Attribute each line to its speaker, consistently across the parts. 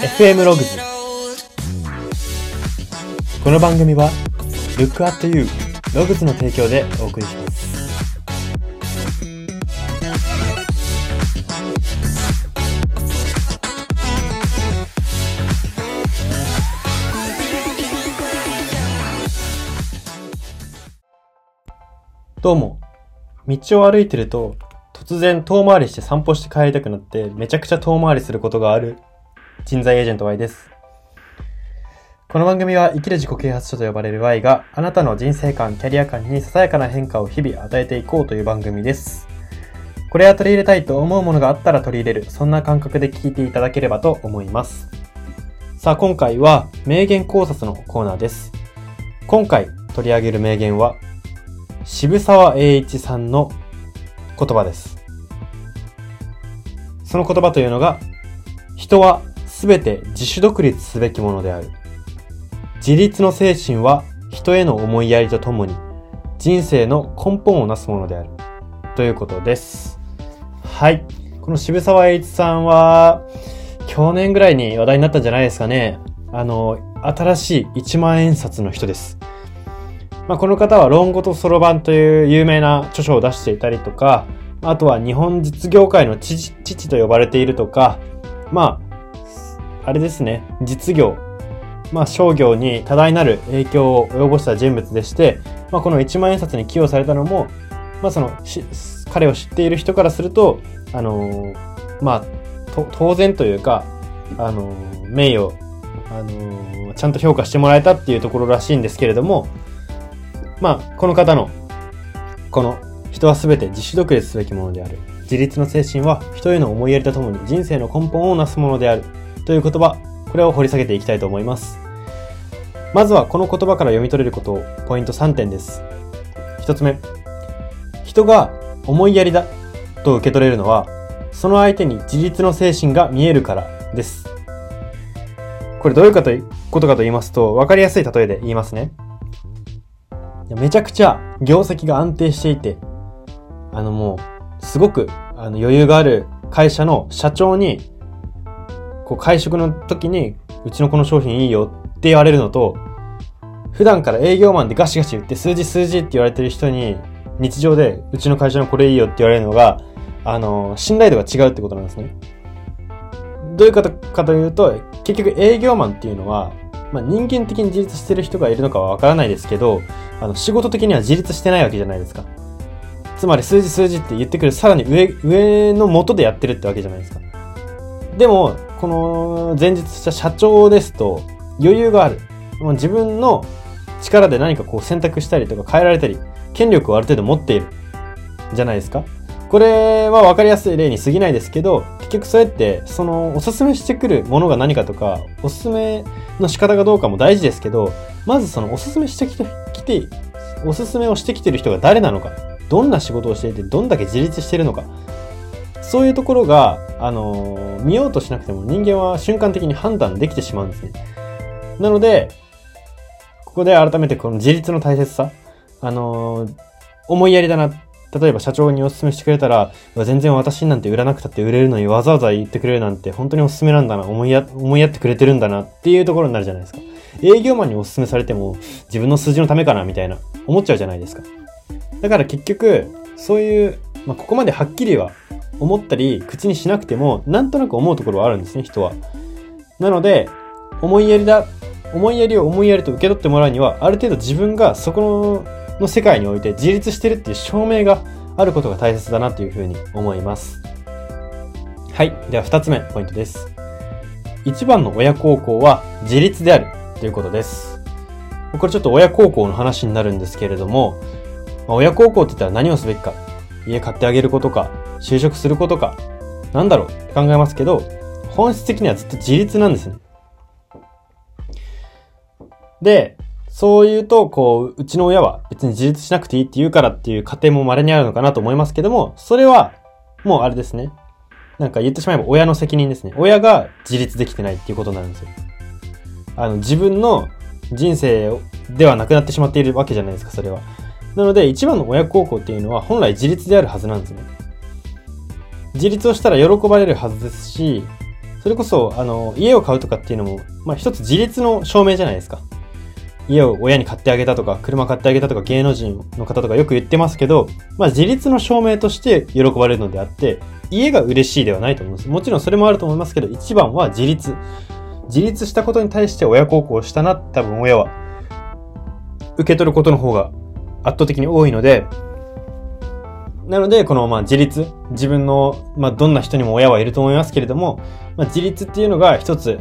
Speaker 1: FM ログズこの番組は Look at You ログズの提供でお送りします。どうも。道を歩いてると突然遠回りして散歩して帰りたくなってめちゃくちゃ遠回りすることがある。人材エージェント Y です。この番組は生きる自己啓発書と呼ばれる Y があなたの人生観、キャリア観にささやかな変化を日々与えていこうという番組です。これは取り入れたいと思うものがあったら取り入れる、そんな感覚で聞いていただければと思います。さあ今回は名言考察のコーナーです。今回取り上げる名言は渋沢栄一さんの言葉です。その言葉というのが、人はすべて自主独立すべきものである。自立の精神は人への思いやりとともに人生の根本をなすものである。ということです。はい。この渋沢栄一さんは、去年ぐらいに話題になったんじゃないですかね。あの、新しい1万円札の人です。まあ、この方は論語とそろばんという有名な著書を出していたりとか、あとは日本実業界の父父と呼ばれているとか、まあ、あれですね、実業、まあ商業に多大なる影響を及ぼした人物でして、まあこの一万円札に寄与されたのも、まあその、し彼を知っている人からすると、あのーまあ、当然というか、あのー名誉、あのーちゃんと評価してもらえたっていうところらしいんですけれども、まあ、この方の、この、人はすべて自主独立すべきものである。自立の精神は人への思いやりとともに人生の根本をなすものである。という言葉、これを掘り下げていきたいと思います。まずはこの言葉から読み取れることを、ポイント3点です。一つ目。人が思いやりだと受け取れるのは、その相手に自立の精神が見えるからです。これどういうことかと言いますと、わかりやすい例えで言いますね。めちゃくちゃ業績が安定していて、あのもう、すごくあの余裕がある会社の社長に、こう会食の時に、うちのこの商品いいよって言われるのと、普段から営業マンでガシガシ言って数字数字って言われてる人に、日常でうちの会社のこれいいよって言われるのが、あの、信頼度が違うってことなんですね。どういうことかというと、結局営業マンっていうのは、まあ、人間的に自立してる人がいるのかはわからないですけど、あの、仕事的には自立してないわけじゃないですか。つまり数字数字って言ってくるさらに上、上の元でやってるってわけじゃないですか。でも、この前日した社長ですと余裕がある。もう自分の力で何かこう選択したりとか変えられたり、権力をある程度持っている。じゃないですか。これは分かりやすい例に過ぎないですけど、結局そうやって、その、おすすめしてくるものが何かとか、おすすめの仕方がどうかも大事ですけど、まずそのおすすめしてきて、きて、おすすめをしてきてる人が誰なのか、どんな仕事をしていて、どんだけ自立してるのか、そういうところが、あのー見ようとしなくても人間は瞬間的に判断できてしまうんですね。なので、ここで改めてこの自立の大切さ、あのー思いやりだな。例えば社長にお勧めしてくれたら、全然私なんて売らなくたって売れるのにわざわざ言ってくれるなんて本当におすすめなんだな、思いや、思いやってくれてるんだなっていうところになるじゃないですか。営業マンにお勧めされても自分の数字のためかなみたいな思っちゃうじゃないですか。だから結局、そういう、まあ、ここまではっきりは思ったり口にしなくてもなんとなく思うところはあるんですね、人は。なので、思いやりだ、思いやりを思いやりと受け取ってもらうには、ある程度自分がそこの世界において自立してるっていう証明があることが大切だなというふうに思います。はい。では二つ目、ポイントです。一番の親孝行は自立であるということです。これちょっと親孝行の話になるんですけれども、まあ親孝行って言ったら何をすべきか、家買ってあげることか、就職することか、なんだろうって考えますけど、本質的にはずっと自立なんですね。で、そう言うと、こう、うちの親は別に自立しなくていいって言うからっていう家庭も稀にあるのかなと思いますけども、それは、もうあれですね。なんか言ってしまえば親の責任ですね。親が自立できてないっていうことになるんですよ。あの、自分の人生ではなくなってしまっているわけじゃないですか、それは。なので、一番の親孝行っていうのは本来自立であるはずなんですね。自立をしたら喜ばれるはずですし、それこそ、あの、家を買うとかっていうのも、まあ一つ自立の証明じゃないですか。家を親に買ってあげたとか、車買ってあげたとか、芸能人の方とかよく言ってますけど、まあ自立の証明として喜ばれるのであって、家が嬉しいではないと思います。もちろんそれもあると思いますけど、一番は自立。自立したことに対して親孝行したな、多分親は、受け取ることの方が圧倒的に多いので、なので、この、まあ、自立。自分の、まあ、どんな人にも親はいると思いますけれども、まあ、自立っていうのが一つ、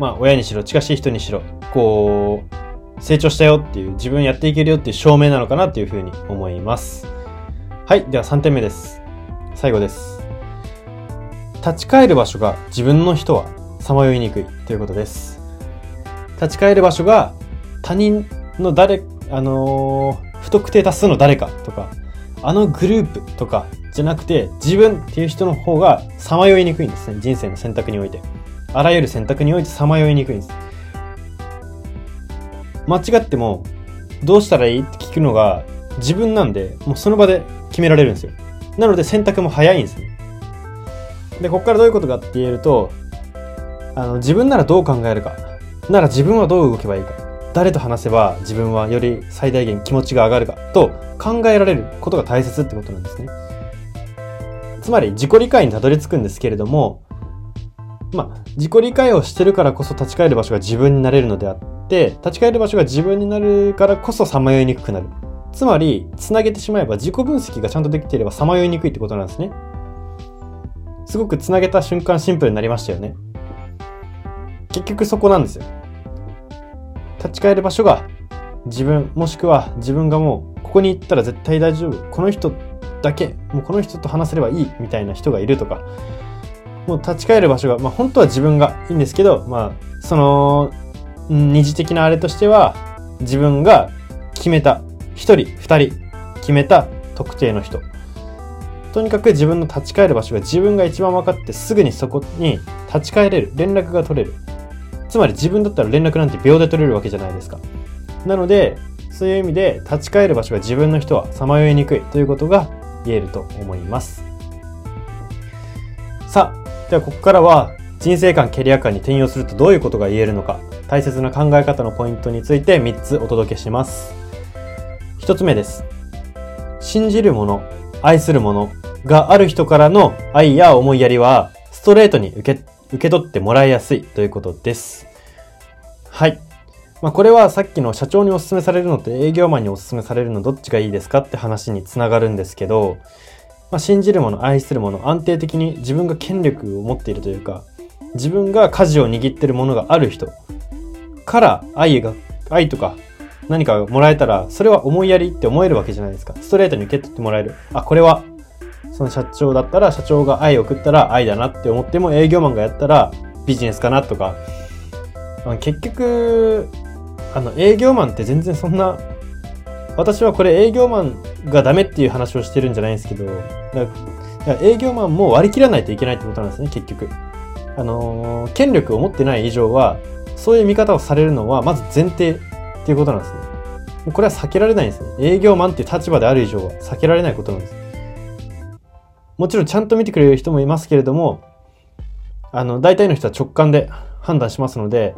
Speaker 1: まあ、親にしろ、近しい人にしろ、こう、成長したよっていう、自分やっていけるよっていう証明なのかなっていうふうに思います。はい。では3点目です。最後です。立ち返る場所が自分の人はさまよいにくいということです。立ち返る場所が他人の誰、あのー、不特定多数の誰かとか、あのグループとかじゃなくて、自分っていう人の方がさまよいにくいんですね。人生の選択において。あらゆる選択においてさまよいにくいんです。間違っても、どうしたらいいって聞くのが自分なんで、もうその場で決められるんですよ。なので選択も早いんですね。で、ここからどういうことかって言えると、あの、自分ならどう考えるか。なら自分はどう動けばいいか。誰と話せば自分はより最大限気持ちが上がるかと考えられることが大切ってことなんですね。つまり自己理解にたどり着くんですけれども、まあ、自己理解をしてるからこそ立ち返る場所が自分になれるのであって、立ち返る場所が自分になるからこそさまよいにくくなる。つまり、つなげてしまえば自己分析がちゃんとできていればさまよいにくいってことなんですね。すごくつなげた瞬間シンプルになりましたよね。結局そこなんですよ。立ち返る場所が自分、もしくは自分がもうここに行ったら絶対大丈夫。この人だけ、もうこの人と話せればいいみたいな人がいるとか、もう立ち返る場所が、まあ本当は自分がいいんですけど、まあその二次的なあれとしては自分が決めた一人、二人決めた特定の人。とにかく自分の立ち返る場所が自分が一番分かってすぐにそこに立ち返れる。連絡が取れる。つまり自分だったら連絡なんて秒で取れるわけじゃないですか。なので、そういう意味で立ち返る場所が自分の人はさまよいにくいということが言えると思います。さあ、ではここからは人生観、キャリア観に転用するとどういうことが言えるのか、大切な考え方のポイントについて3つお届けします。1つ目です。信じるもの、愛するものがある人からの愛や思いやりはストレートに受け受け取ってもらいやすいということです。はい。まあ、これはさっきの社長にお勧めされるのと営業マンにお勧めされるのどっちがいいですかって話につながるんですけど、まあ、信じるもの、愛するもの、安定的に自分が権力を持っているというか、自分が舵を握ってるものがある人から愛が、愛とか何かもらえたら、それは思いやりって思えるわけじゃないですか。ストレートに受け取ってもらえる。あ、これはその社長だったら社長が愛を送ったら愛だなって思っても営業マンがやったらビジネスかなとか、結局、あの営業マンって全然そんな、私はこれ営業マンがダメっていう話をしてるんじゃないんですけど、だから営業マンも割り切らないといけないってことなんですね、結局。あのー、権力を持ってない以上は、そういう見方をされるのはまず前提っていうことなんですね。これは避けられないんですね。営業マンっていう立場である以上は避けられないことなんです。もちろんちゃんと見てくれる人もいますけれども、あの、大体の人は直感で判断しますので、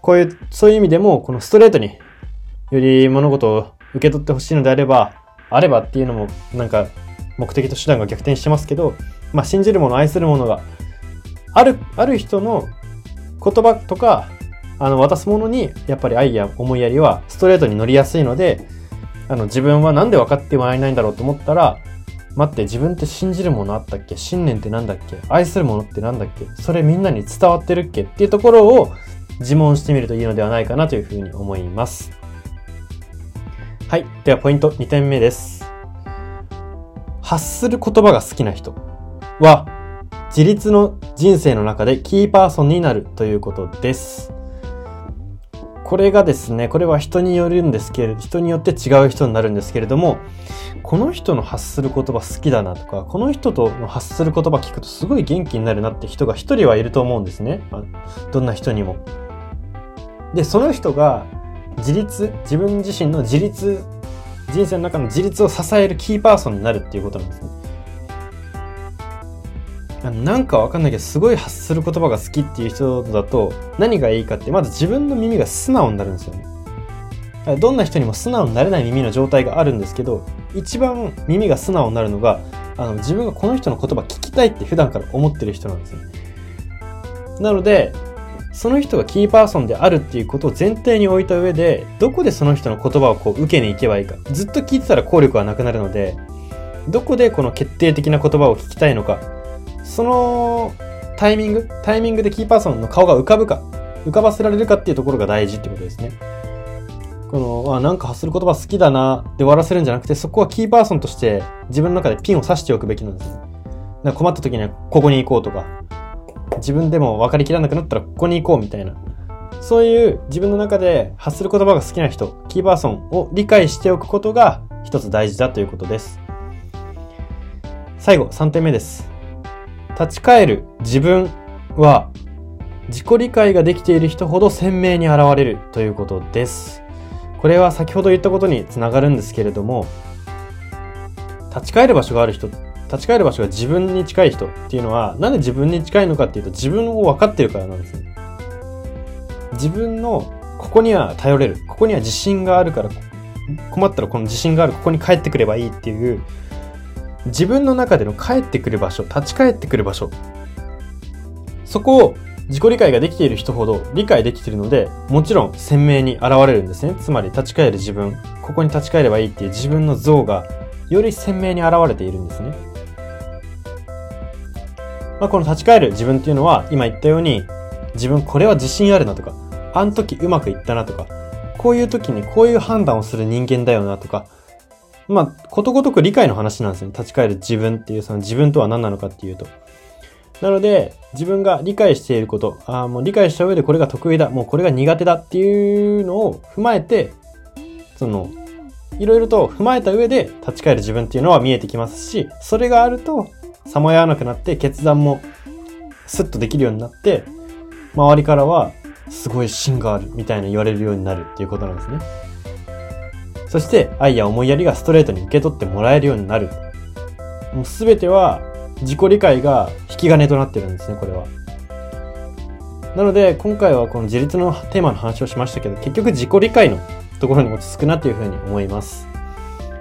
Speaker 1: こういう、そういう意味でも、このストレートにより物事を受け取ってほしいのであれば、あればっていうのも、なんか、目的と手段が逆転してますけど、まあ、信じるもの、愛するものが、ある、ある人の言葉とか、あの、渡すものに、やっぱり愛や思いやりはストレートに乗りやすいので、あの、自分はなんで分かってもらえないんだろうと思ったら、待って、自分って信じるものあったっけ？信念ってなんだっけ？愛するものってなんだっけ？それみんなに伝わってるっけ？っていうところを自問してみるといいのではないかなというふうに思います。はい。ではポイント2点目です。発する言葉が好きな人は自立の人生の中でキーパーソンになるということです。これがですね、これは人によるんですけれど、人によって違う人になるんですけれども、この人の発する言葉好きだなとか、この人との発する言葉聞くとすごい元気になるなって人が一人はいると思うんですね。どんな人にも。で、その人が自立、自分自身の自立、人生の中の自立を支えるキーパーソンになるっていうことなんですね。なんかわかんないけど、すごい発する言葉が好きっていう人だと、何がいいかって、まず自分の耳が素直になるんですよね。どんな人にも素直になれない耳の状態があるんですけど、一番耳が素直になるのが、あの、自分がこの人の言葉聞きたいって普段から思ってる人なんですね。なので、その人がキーパーソンであるっていうことを前提に置いた上で、どこでその人の言葉をこう受けに行けばいいか。ずっと聞いてたら効力はなくなるので、どこでこの決定的な言葉を聞きたいのか。そのタイミング、タイミングでキーパーソンの顔が浮かぶか、浮かばせられるかっていうところが大事ってことですね。この、あ、なんか発する言葉好きだなで終わらせるんじゃなくて、そこはキーパーソンとして自分の中でピンを刺しておくべきなんですね。困った時にはここに行こうとか、自分でも分かりきらなくなったらここに行こうみたいな。そういう自分の中で発する言葉が好きな人、キーパーソンを理解しておくことが一つ大事だということです。最後、3点目です。立ち返る自分は自己理解ができている人ほど鮮明に現れるということです。これは先ほど言ったことにつながるんですけれども、立ち返る場所がある人、立ち返る場所が自分に近い人っていうのは、なんで自分に近いのかっていうと、自分を分かってるからなんですね。自分の、ここには頼れる。ここには自信があるから、困ったらこの自信がある、ここに帰ってくればいいっていう、自分の中での帰ってくる場所、立ち返ってくる場所。そこを自己理解ができている人ほど理解できているので、もちろん鮮明に現れるんですね。つまり立ち返る自分、ここに立ち返ればいいっていう自分の像がより鮮明に現れているんですね。まあ、この立ち返る自分っていうのは、今言ったように、自分これは自信あるなとか、あの時うまくいったなとか、こういう時にこういう判断をする人間だよなとか、まあ、ことごとく理解の話なんですよね。立ち返る自分っていう、その自分とは何なのかっていうと。なので、自分が理解していること、あもう理解した上でこれが得意だ、もうこれが苦手だっていうのを踏まえて、その、いろいろと踏まえた上で立ち返る自分っていうのは見えてきますし、それがあると、さまよわなくなって決断もスッとできるようになって、周りからは、すごい芯があるみたいな言われるようになるっていうことなんですね。そして、愛や思いやりがストレートに受け取ってもらえるようになる。もうすべては自己理解が引き金となってるんですね、これは。なので、今回はこの自立のテーマの話をしましたけど、結局自己理解のところに落ち着くなというふうに思います。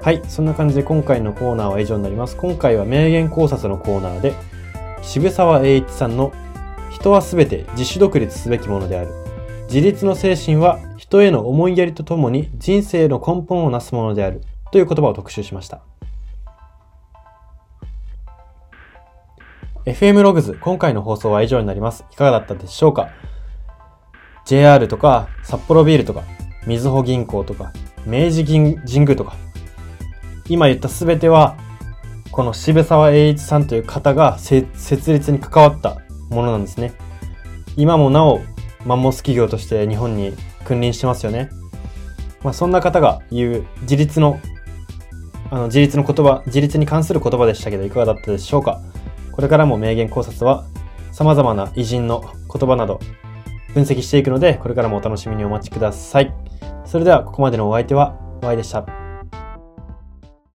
Speaker 1: はい、そんな感じで今回のコーナーは以上になります。今回は名言考察のコーナーで、渋沢栄一さんの人はすべて自主独立すべきものである。自立の精神は人への思いやりとともに人生の根本をなすものである。という言葉を特集しました。FM ログズ、今回の放送は以上になります。いかがだったでしょうか ?JR とか、札幌ビールとか、みずほ銀行とか、明治神宮とか、今言ったすべては、この渋沢栄一さんという方が設立に関わったものなんですね。今もなお、マンモス企業として日本に君臨してますよね。まあ、そんな方が言う自立の、あの、自立の言葉、自立に関する言葉でしたけど、いかがだったでしょうかこれからも名言考察は様々な偉人の言葉など分析していくので、これからもお楽しみにお待ちください。それではここまでのお相手は Y でした。